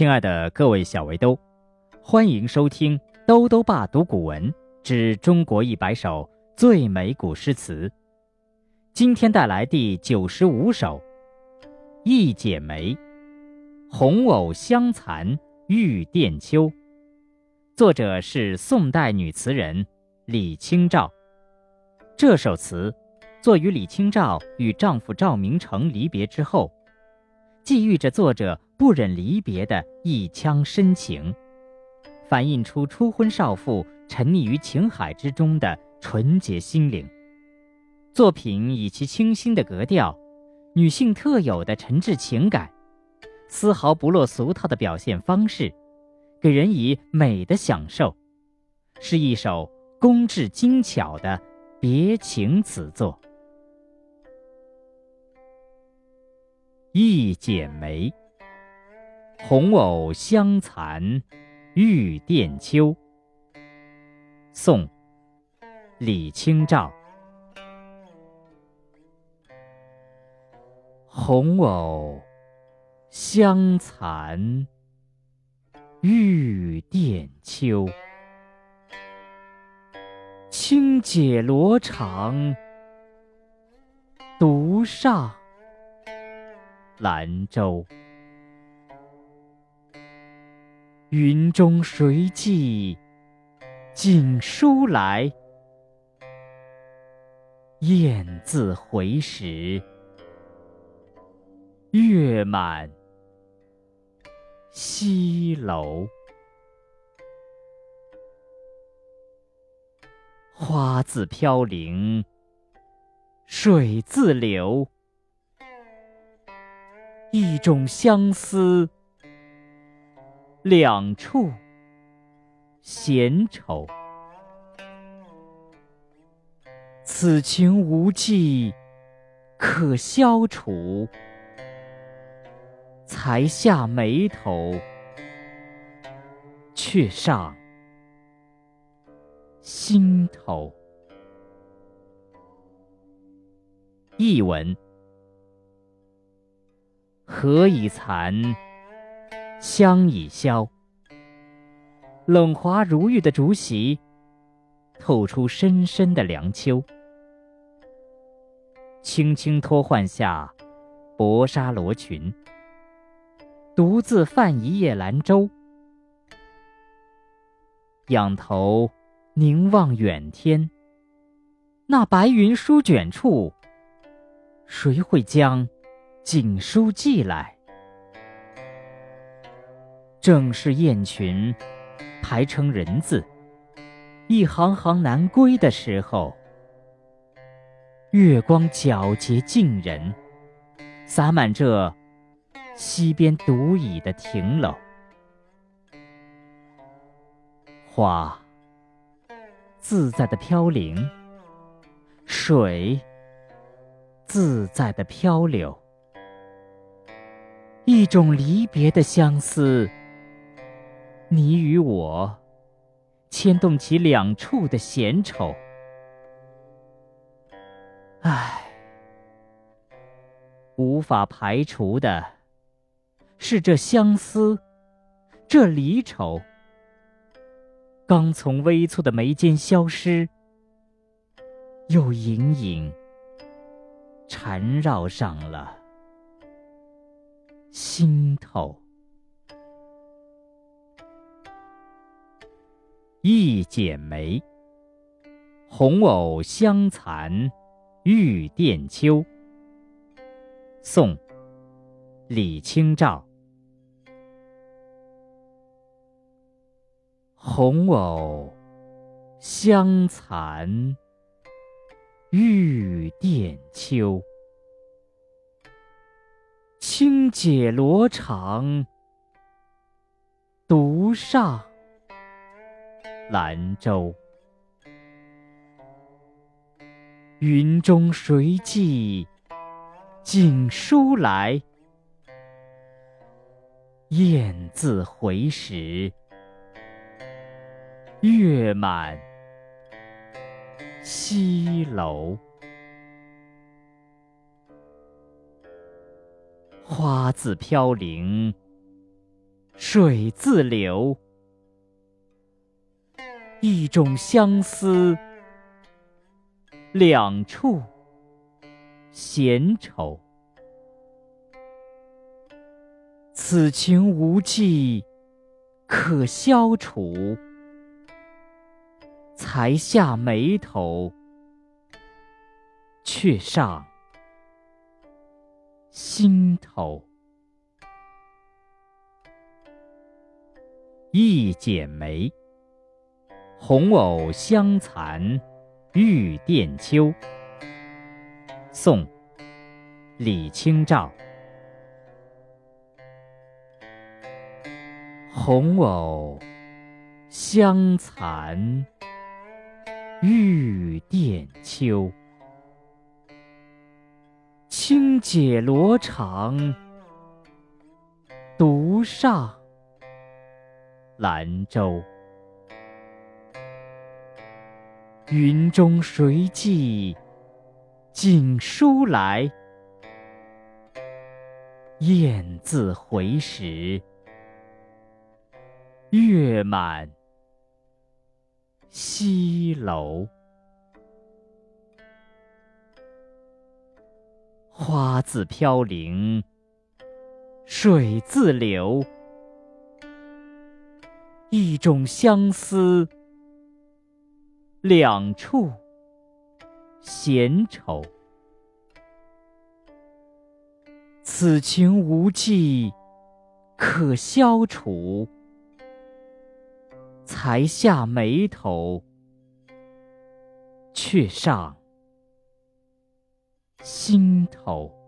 亲爱的各位小围兜，欢迎收听《兜兜爸读古文之中国一百首最美古诗词》。今天带来第九十五首《一剪梅》，红藕香残玉簟秋。作者是宋代女词人李清照。这首词作于李清照与丈夫赵明诚离别之后，寄寓着作者。不忍离别的一腔深情，反映出初婚少妇沉溺于情海之中的纯洁心灵。作品以其清新的格调、女性特有的沉挚情感、丝毫不落俗套的表现方式，给人以美的享受，是一首工致精巧的别情词作。一剪梅。红藕香残玉簟秋。宋·李清照。红藕香残玉簟秋，轻解罗裳独上兰舟。云中谁寄锦书来？雁字回时，月满西楼。花自飘零，水自流，一种相思。两处闲愁，此情无计可消除，才下眉头，却上心头。译文：何以残？香已消，冷滑如玉的竹席，透出深深的凉秋。轻轻托换下薄纱罗裙，独自泛一叶兰舟，仰头凝望远天，那白云舒卷处，谁会将锦书寄来？正是雁群排成人字，一行行南归的时候，月光皎洁近人，洒满这西边独倚的亭楼。花自在的飘零，水自在的漂流，一种离别的相思。你与我，牵动起两处的闲愁。唉，无法排除的，是这相思，这离愁，刚从微蹙的眉间消失，又隐隐缠绕上了心头。一剪梅，红藕香残玉簟秋。宋·李清照。红藕香残玉簟秋，轻解罗裳独上。兰舟，云中谁寄锦书来？雁字回时，月满西楼。花自飘零，水自流。一种相思，两处闲愁。此情无计可消除，才下眉头，却上心头。一剪梅。红藕香残玉簟秋。宋·李清照。红藕香残玉簟秋，轻解罗裳，独上兰舟。云中谁寄锦书来？雁字回时，月满西楼。花自飘零，水自流，一种相思。两处闲愁，此情无计可消除，才下眉头，却上心头。